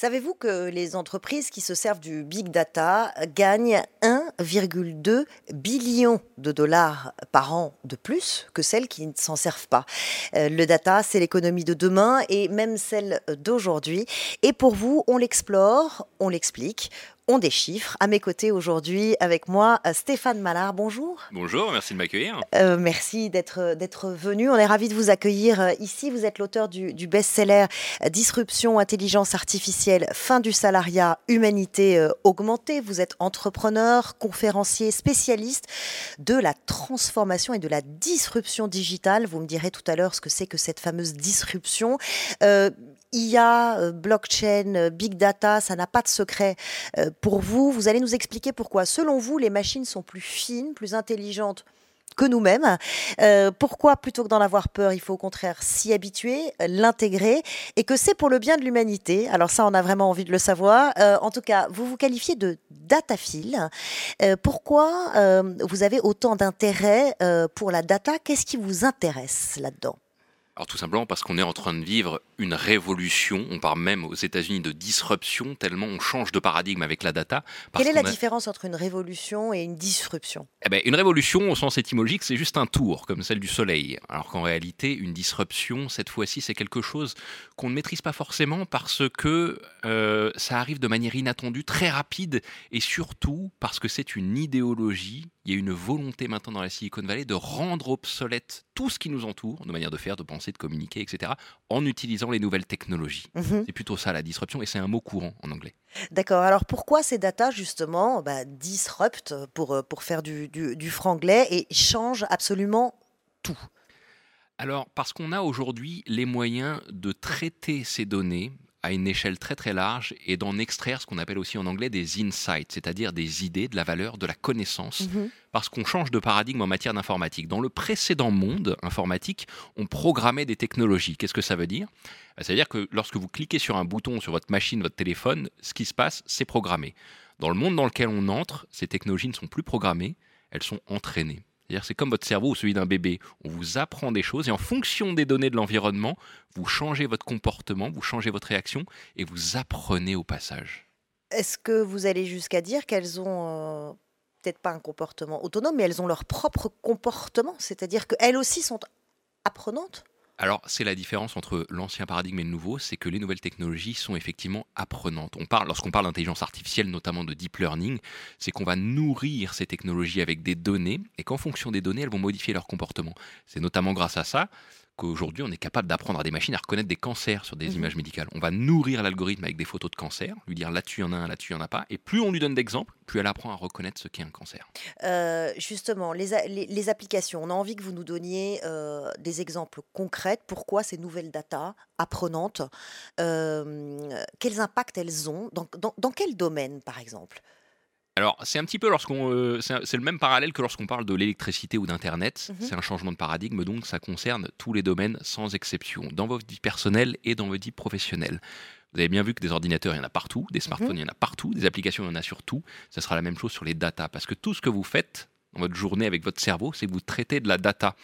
Savez-vous que les entreprises qui se servent du big data gagnent 1,2 billion de dollars par an de plus que celles qui ne s'en servent pas? Euh, Le data, c'est l'économie de demain et même celle d'aujourd'hui. Et pour vous, on l'explore, on l'explique, ont des chiffres. À mes côtés aujourd'hui, avec moi, euh, Stéphane Mallard. Bonjour. Bonjour, merci de m'accueillir. Euh, merci d'être d'être venu. On est ravi de vous accueillir euh, ici. Vous êtes l'auteur du, best-seller Disruption, intelligence artificielle, fin du salariat, humanité augmentée. Vous êtes entrepreneur, conférencier, spécialiste de la transformation et de la disruption digitale. Vous me direz tout à l'heure ce que c'est que cette fameuse disruption. IA, euh, blockchain, euh, big data, ça n'a pas de secret euh, pour vous. Vous allez nous expliquer pourquoi, selon vous, les machines sont plus fines, plus intelligentes que nous-mêmes. pourquoi, plutôt que d'en avoir peur, il faut au contraire s'y habituer, l'intégrer, et que c'est pour le bien de l'humanité. Alors ça, on a vraiment envie de le savoir. en tout cas, vous vous qualifiez de dataphile. pourquoi vous avez autant d'intérêt pour la data? Qu'est-ce qui vous intéresse là-dedans? Alors tout simplement parce qu'on est en train de vivre une révolution, on parle même aux États-Unis de disruption, tellement on change de paradigme avec la data. Quelle est la différence entre une révolution et une disruption? Eh ben, Une révolution, au sens étymologique, c'est juste un tour, comme celle du Soleil. Alors qu'en réalité, une disruption, cette fois-ci, c'est quelque chose qu'on ne maîtrise pas forcément parce que euh, ça arrive de manière inattendue, très rapide, et surtout parce que c'est une idéologie il y a une volonté maintenant dans la Silicon Valley de rendre obsolète tout ce qui nous entoure, nos manières de faire, de penser, de communiquer, etc., en utilisant les nouvelles technologies. Mhm. C'est plutôt ça la disruption, et c'est un mot courant en anglais. D'accord. Alors pourquoi ces data, justement, bah, disrupt, pour, euh, pour faire du, du, du franglais, et changent absolument tout? Alors, parce qu'on a aujourd'hui les moyens de traiter ces données à une échelle très très large et d'en extraire ce qu'on appelle aussi en anglais des insights, c'est-à-dire des idées, de la valeur, de la connaissance, mhm. parce qu'on change de paradigme en matière d'informatique. Dans le précédent monde informatique, on programmait des technologies. Qu'est-ce que ça veut dire? Bah, Ça veut dire que lorsque vous cliquez sur un bouton sur votre machine, votre téléphone, ce qui se passe, c'est programmé. Dans le monde dans lequel on entre, ces technologies ne sont plus programmées, elles sont entraînées cest c'est comme votre cerveau ou celui d'un bébé. On vous apprend des choses et en fonction des données de l'environnement, vous changez votre comportement, vous changez votre réaction et vous apprenez au passage. Est-ce que vous allez jusqu'à dire qu'elles ont euh, peut-être pas un comportement autonome, mais elles ont leur propre comportement, c'est-à-dire qu'elles aussi sont apprenantes? Alors, c'est la différence entre l'ancien paradigme et le nouveau, c'est que les nouvelles technologies sont effectivement apprenantes. On parle, lorsqu'on parle d'intelligence artificielle, notamment de deep learning, c'est qu'on va nourrir ces technologies avec des données et qu'en fonction des données, elles vont modifier leur comportement. C'est notamment grâce à ça qu'aujourd'hui, on est capable d'apprendre à des machines à reconnaître des cancers sur des mhm. images médicales. On va nourrir l'algorithme avec des photos de cancer, lui dire là-dessus il y en a un, là-dessus il n'y en a pas. Et plus on lui donne d'exemples, plus elle apprend à reconnaître ce qu'est un cancer. Euh, justement, les, les, applications, on a envie que vous nous donniez euh, des exemples concrets. Pourquoi ces nouvelles data apprenantes, euh, quels impacts elles ont dans, dans, dans quel domaine, par exemple? Alors, c'est un petit peu lorsqu'on. Euh, c'est le même parallèle que lorsqu'on parle de l'électricité ou d'Internet. Mhm. C'est un changement de paradigme, donc ça concerne tous les domaines sans exception, dans votre vie personnelle et dans votre vie professionnelle. Vous avez bien vu que des ordinateurs, il y en a partout, des smartphones, mhm. il y en a partout, des applications, il y en a sur tout. Ça sera la même chose sur les data, parce que tout ce que vous faites dans votre journée avec votre cerveau, c'est que vous traitez de la data.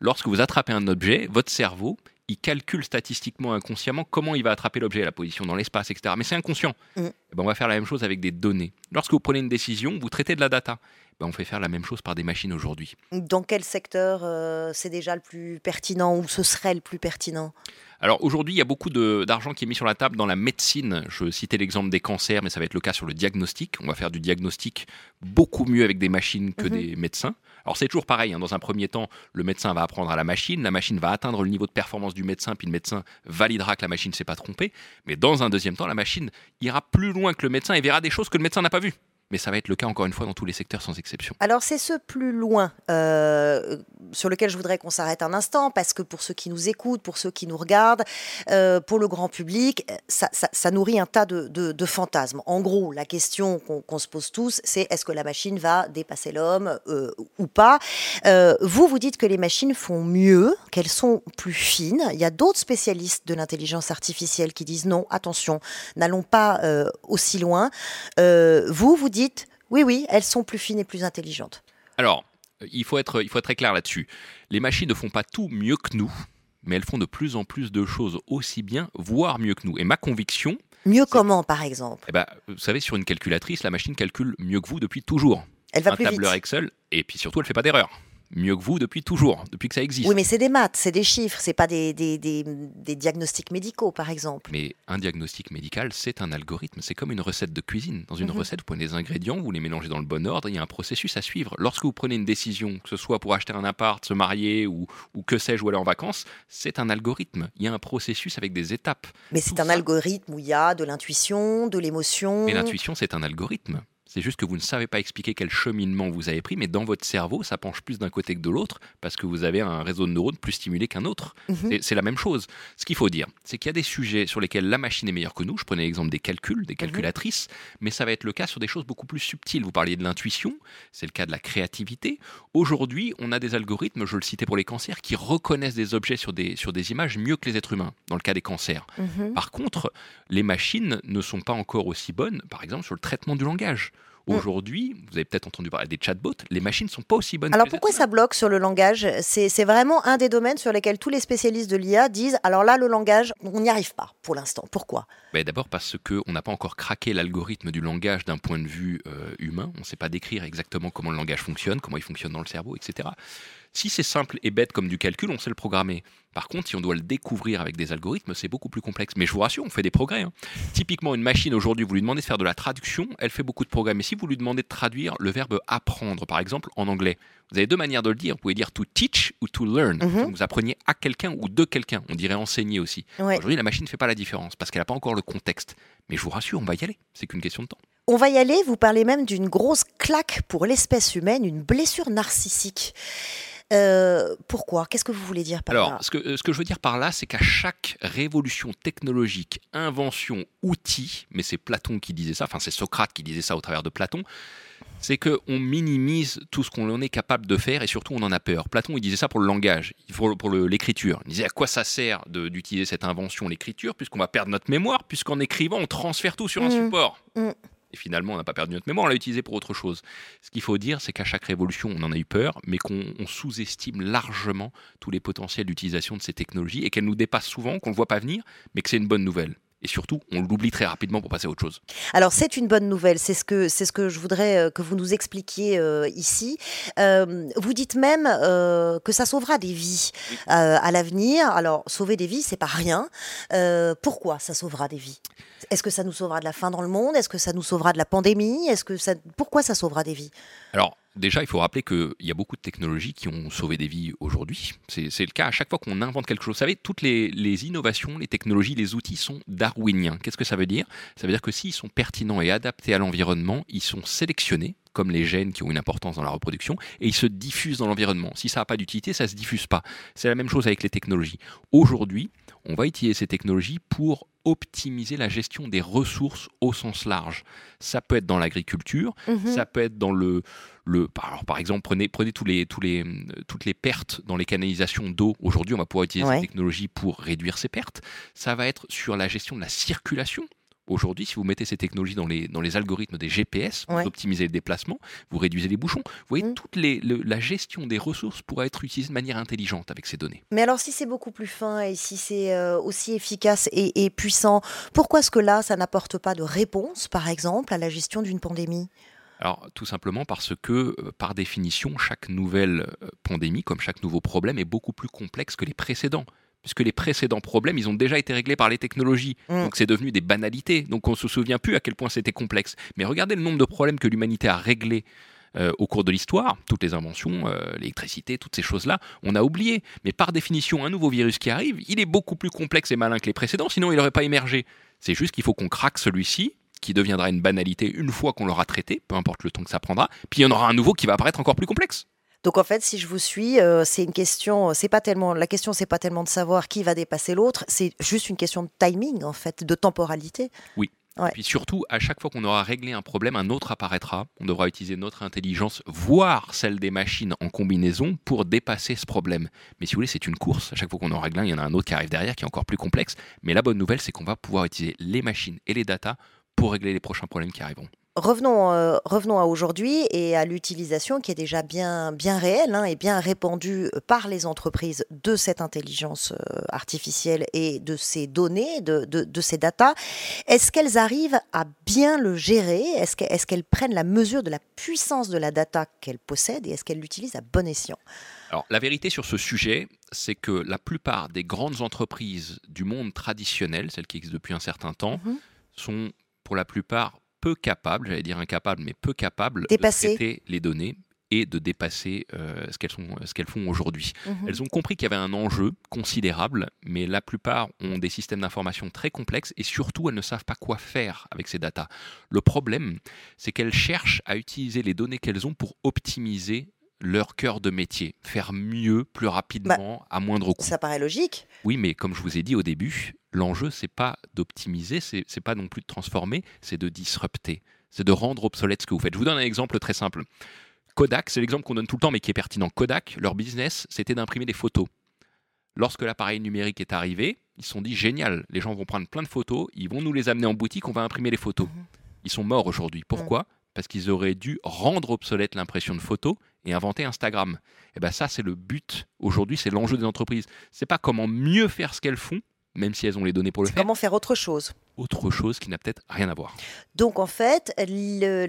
Lorsque vous attrapez un objet, votre cerveau, il calcule statistiquement, inconsciemment, comment il va attraper l'objet, la position dans l'espace, etc. Mais c'est inconscient. Mm. Eh ben, on va faire la même chose avec des données. Lorsque vous prenez une décision, vous traitez de la data. Eh ben, on fait faire la même chose par des machines aujourd'hui. Dans quel secteur euh, c'est déjà le plus pertinent ou ce serait le plus pertinent? Alors aujourd'hui, il y a beaucoup d'argent qui est mis sur la table dans la médecine. Je citais l'exemple des cancers, mais ça va être le cas sur le diagnostic. On va faire du diagnostic beaucoup mieux avec des machines que mhm. des médecins. Alors c'est toujours pareil, hein. dans un premier temps, le médecin va apprendre à la machine, la machine va atteindre le niveau de performance du médecin, puis le médecin validera que la machine ne s'est pas trompée. Mais dans un deuxième temps, la machine ira plus loin que le médecin et verra des choses que le médecin n'a pas vues mais ça va être le cas encore une fois dans tous les secteurs sans exception. Alors c'est ce plus loin euh, sur lequel je voudrais qu'on s'arrête un instant, parce que pour ceux qui nous écoutent, pour ceux qui nous regardent, euh, pour le grand public, ça, nourrit un tas de, fantasmes. En gros, la question qu'on se pose tous, c'est est-ce que la machine va dépasser l'homme euh, ou pas? Vous, vous dites que les machines font mieux, qu'elles sont plus fines. Il y a d'autres spécialistes de l'intelligence artificielle qui disent non, attention, n'allons pas aussi loin. vous, vous dites dites oui, oui, elles sont plus fines et plus intelligentes Alors, il faut être, il faut être très clair là-dessus. Les machines ne font pas tout mieux que nous, mais elles font de plus en plus de choses aussi bien, voire mieux que nous. Et ma conviction... Mieux comment, par exemple? Eh ben, Vous savez, sur une calculatrice, la machine calcule mieux que vous depuis toujours. Elle va un plus tableur vite. Excel, et puis surtout, elle fait pas d'erreur. Mieux que vous depuis toujours, depuis que ça existe. Oui, mais c'est des maths, c'est des chiffres, c'est pas des, des, des- des diagnostics médicaux, par exemple. Mais un diagnostic médical, c'est un algorithme, c'est comme une recette de cuisine. Dans une Mhm. recette, vous prenez des ingrédients, vous les mélangez dans le bon ordre, il y a un processus à suivre. Lorsque vous prenez une décision, que ce soit pour acheter un appart, se marier ou, ou que sais-je, ou aller en vacances, c'est un algorithme. Il y a un processus avec des étapes. Mais c'est un ça- algorithme où il y a de l'intuition, de l'émotion. Mais l'intuition, c'est un algorithme. C'est juste que vous ne savez pas expliquer quel cheminement vous avez pris, mais dans votre cerveau, ça penche plus d'un côté que de l'autre, parce que vous avez un réseau de neurones plus stimulé qu'un autre. Mhm. C'est- la même chose. Ce qu'il faut dire, c'est qu'il y a des sujets sur lesquels la machine est meilleure que nous. Je prenais l'exemple des calculs, des calculatrices, mais ça va être le cas sur des choses beaucoup plus subtiles. Vous parliez de l'intuition, c'est le cas de la créativité. Aujourd'hui, on a des algorithmes, je le citais pour les cancers, qui reconnaissent des objets sur des, sur des images mieux que les êtres humains, dans le cas des cancers. Mhm. Par contre, les machines ne sont pas encore aussi bonnes, par exemple, sur le traitement du langage. Mm. Aujourd'hui, vous avez peut-être entendu parler des chatbots, les machines ne sont pas aussi bonnes Alors que pourquoi ça bloque sur le langage? C'est c'est vraiment un des domaines sur lesquels tous les spécialistes de l'IA disent alors là, le langage, on n'y arrive pas pour l'instant. Pourquoi? Ben, D'abord parce qu'on n'a pas encore craqué l'algorithme du langage d'un point de vue euh, humain. On ne sait pas décrire exactement comment le langage fonctionne, comment il fonctionne dans le cerveau, etc. Si c'est simple et bête comme du calcul, on sait le programmer. Par contre, si on doit le découvrir avec des algorithmes, c'est beaucoup plus complexe. Mais je vous rassure, on fait des progrès. hein. Typiquement, une machine aujourd'hui, vous lui demandez de faire de la traduction, elle fait beaucoup de progrès. Mais si vous lui demandez de traduire le verbe apprendre, par exemple, en anglais, vous avez deux manières de le dire. Vous pouvez dire to teach ou to learn. Mhm. Donc, vous appreniez à quelqu'un ou de quelqu'un. On dirait enseigner aussi. Ouais. Aujourd'hui, la machine ne fait pas la différence parce qu'elle n'a pas encore le contexte. Mais je vous rassure, on va y aller. C'est qu'une question de temps. On va y aller, vous parlez même d'une grosse claque pour l'espèce humaine, une blessure narcissique. Euh, pourquoi? Qu'est-ce que vous voulez dire par Alors, là? ce que, euh, ce que je veux dire par là, c'est qu'à chaque révolution technologique, invention, outil, mais c'est Platon qui disait ça, enfin c'est Socrate qui disait ça au travers de Platon, c'est qu'on minimise tout ce qu'on est capable de faire et surtout on en a peur. Platon, il disait ça pour le langage, pour, l'écriture. Il disait à quoi ça sert d'utiliser cette invention, l'écriture, puisqu'on va perdre notre mémoire, puisqu'en écrivant, on transfère tout sur un Mhm. support? Mhm. Et finalement, on n'a pas perdu notre mémoire, on l'a utilisé pour autre chose. Ce qu'il faut dire, c'est qu'à chaque révolution, on en a eu peur, mais qu'on on sous-estime largement tous les potentiels d'utilisation de ces technologies et qu'elles nous dépassent souvent, qu'on ne voit pas venir, mais que c'est une bonne nouvelle. Et surtout, on l'oublie très rapidement pour passer à autre chose. Alors c'est une bonne nouvelle, c'est ce que c'est ce que je voudrais euh, que vous nous expliquiez euh, ici. Euh, vous dites même euh, que ça sauvera des vies à l'avenir. Alors sauver des vies, c'est pas rien. Pourquoi ça sauvera des vies? Est-ce que ça nous sauvera de la faim dans le monde? Est-ce que ça nous sauvera de la pandémie? Est-ce que ça pourquoi ça sauvera des vies? Alors, déjà, il faut rappeler qu'il y a beaucoup de technologies qui ont sauvé des vies aujourd'hui. C'est le cas à chaque fois qu'on invente quelque chose. Vous savez, toutes les, les innovations, les technologies, les outils sont darwiniens. Qu'est-ce que ça veut dire? Ça veut dire que s'ils sont pertinents et adaptés à l'environnement, ils sont sélectionnés comme les gènes qui ont une importance dans la reproduction, et ils se diffusent dans l'environnement. Si ça n'a pas d'utilité, ça ne se diffuse pas. C'est la même chose avec les technologies. Aujourd'hui, on va utiliser ces technologies pour optimiser la gestion des ressources au sens large. Ça peut être dans l'agriculture, Mhm. ça peut être dans le, le par, alors, par exemple, prenez, prenez tous les, tous les, euh, toutes les pertes dans les canalisations d'eau. Aujourd'hui, on va pouvoir utiliser Ouais. ces technologies pour réduire ces pertes. Ça va être sur la gestion de la circulation. Aujourd'hui, si vous mettez ces technologies dans les, dans les algorithmes des GPS, vous optimisez le déplacement, vous réduisez les bouchons. Vous voyez, Mm. toute les, le- la gestion des ressources pourra être utilisée de manière intelligente avec ces données. Mais alors si c'est beaucoup plus fin et si c'est euh, aussi efficace et, et puissant, pourquoi est-ce que là ça n'apporte pas de réponse, par exemple, à la gestion d'une pandémie? Alors, tout simplement parce que, euh, par définition, chaque nouvelle euh, pandémie, comme chaque nouveau problème, est beaucoup plus complexe que les précédents. Puisque les précédents problèmes, ils ont déjà été réglés par les technologies. Mm. Donc, c'est devenu des banalités. Donc, on ne se souvient plus à quel point c'était complexe. Mais regardez le nombre de problèmes que l'humanité a réglés euh, au cours de l'histoire, toutes les inventions, euh, l'électricité, toutes ces choses-là, on a oublié. Mais par définition, un nouveau virus qui arrive, il est beaucoup plus complexe et malin que les précédents, sinon il n'aurait pas émergé. C'est juste qu'il faut qu'on craque celui-ci, qui deviendra une banalité une fois qu'on l'aura traité, peu importe le temps que ça prendra, puis il y en aura un nouveau qui va apparaître encore plus complexe. Donc en fait, si je vous suis, euh, c'est une question, c'est pas tellement la question, c'est pas tellement de savoir qui va dépasser l'autre, c'est juste une question de timing en fait, de temporalité. Ouais. Et puis surtout, à chaque fois qu'on aura réglé un problème, un autre apparaîtra. On devra utiliser notre intelligence, voire celle des machines en combinaison, pour dépasser ce problème. Mais si vous voulez, c'est une course. À chaque fois qu'on en règle un, il y en a un autre qui arrive derrière, qui est encore plus complexe. Mais la bonne nouvelle, c'est qu'on va pouvoir utiliser les machines et les datas pour régler les prochains problèmes qui arriveront. Revenons, euh, revenons à aujourd'hui et à l'utilisation qui est déjà bien, bien réelle hein, et bien répandue par les entreprises de cette intelligence euh, artificielle et de ces données, de, de, ces datas. Est-ce qu'elles arrivent à bien le gérer? Est-ce qu'elles prennent la mesure de la puissance de la data qu'elles possèdent et est-ce qu'elles l'utilisent à bon escient? Alors, la vérité sur ce sujet, c'est que la plupart des grandes entreprises du monde traditionnel, celles qui existent depuis un certain temps, mhm. sont pour la plupart peu capables, j'allais dire incapables, mais peu capables de traiter les données et de dépasser euh, ce qu'elles ce qu'elles font aujourd'hui. Mhm. Elles ont compris qu'il y avait un enjeu considérable, mais la plupart ont des systèmes d'information très complexes et surtout elles ne savent pas quoi faire avec ces datas. Le problème, c'est qu'elles cherchent à utiliser les données qu'elles ont pour optimiser leur cœur de métier, faire mieux, plus rapidement, bah, à moindre coût. Ça paraît logique. Oui, mais comme je vous ai dit au début, l'enjeu c'est pas d'optimiser, c'est, c'est pas non plus de transformer, c'est de disrupter, c'est de rendre obsolète ce que vous faites. Je vous donne un exemple très simple. Kodak, c'est l'exemple qu'on donne tout le temps, mais qui est pertinent. Kodak, leur business, c'était d'imprimer des photos. Lorsque l'appareil numérique est arrivé, ils se sont dit génial, les gens vont prendre plein de photos, ils vont nous les amener en boutique, on va imprimer les photos. Mhm. Ils sont morts aujourd'hui. Pourquoi? Parce qu'ils auraient dû rendre obsolète l'impression de photos et inventer Instagram. Et eh ben ça, c'est le but aujourd'hui, c'est l'enjeu des entreprises. C'est pas comment mieux faire ce qu'elles font, même si elles ont les données pour le faire. Comment faire autre chose Autre chose qui n'a peut-être rien à voir. Donc en fait, le,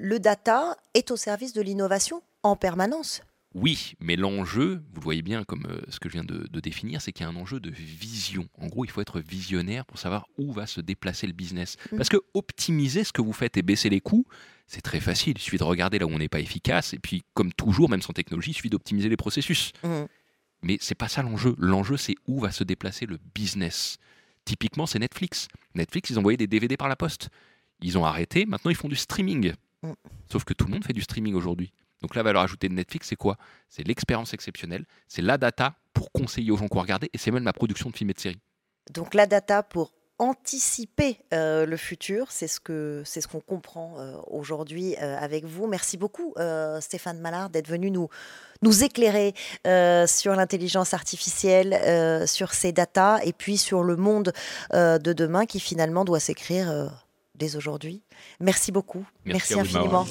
le data est au service de l'innovation en permanence. Oui, mais l'enjeu, vous le voyez bien comme euh, ce que je viens de, définir, c'est qu'il y a un enjeu de vision. En gros, il faut être visionnaire pour savoir où va se déplacer le business. Mm. Parce que optimiser ce que vous faites et baisser les coûts, c'est très facile. Il suffit de regarder là où on n'est pas efficace. Et puis, comme toujours, même sans technologie, il suffit d'optimiser les processus. Mais mm. Mais c'est pas ça l'enjeu. L'enjeu, c'est où va se déplacer le business. Typiquement, c'est Netflix. Netflix, ils envoyaient des DVD par la poste. Ils ont arrêté. Maintenant, ils font du streaming. Mm. Sauf que tout le monde fait du streaming aujourd'hui. Donc la valeur ajoutée de Netflix, c'est quoi? C'est l'expérience exceptionnelle, c'est la data pour conseiller aux gens quoi regarder, et c'est même la production de films et de séries. Donc la data pour anticiper euh, le futur, c'est ce que c'est ce qu'on comprend euh, aujourd'hui euh, avec vous. Merci beaucoup Stéphane Mallard d'être venu nous nous éclairer sur l'intelligence artificielle, sur ces datas et puis sur le monde de demain qui finalement doit s'écrire dès aujourd'hui. Merci beaucoup. Merci, Merci infiniment.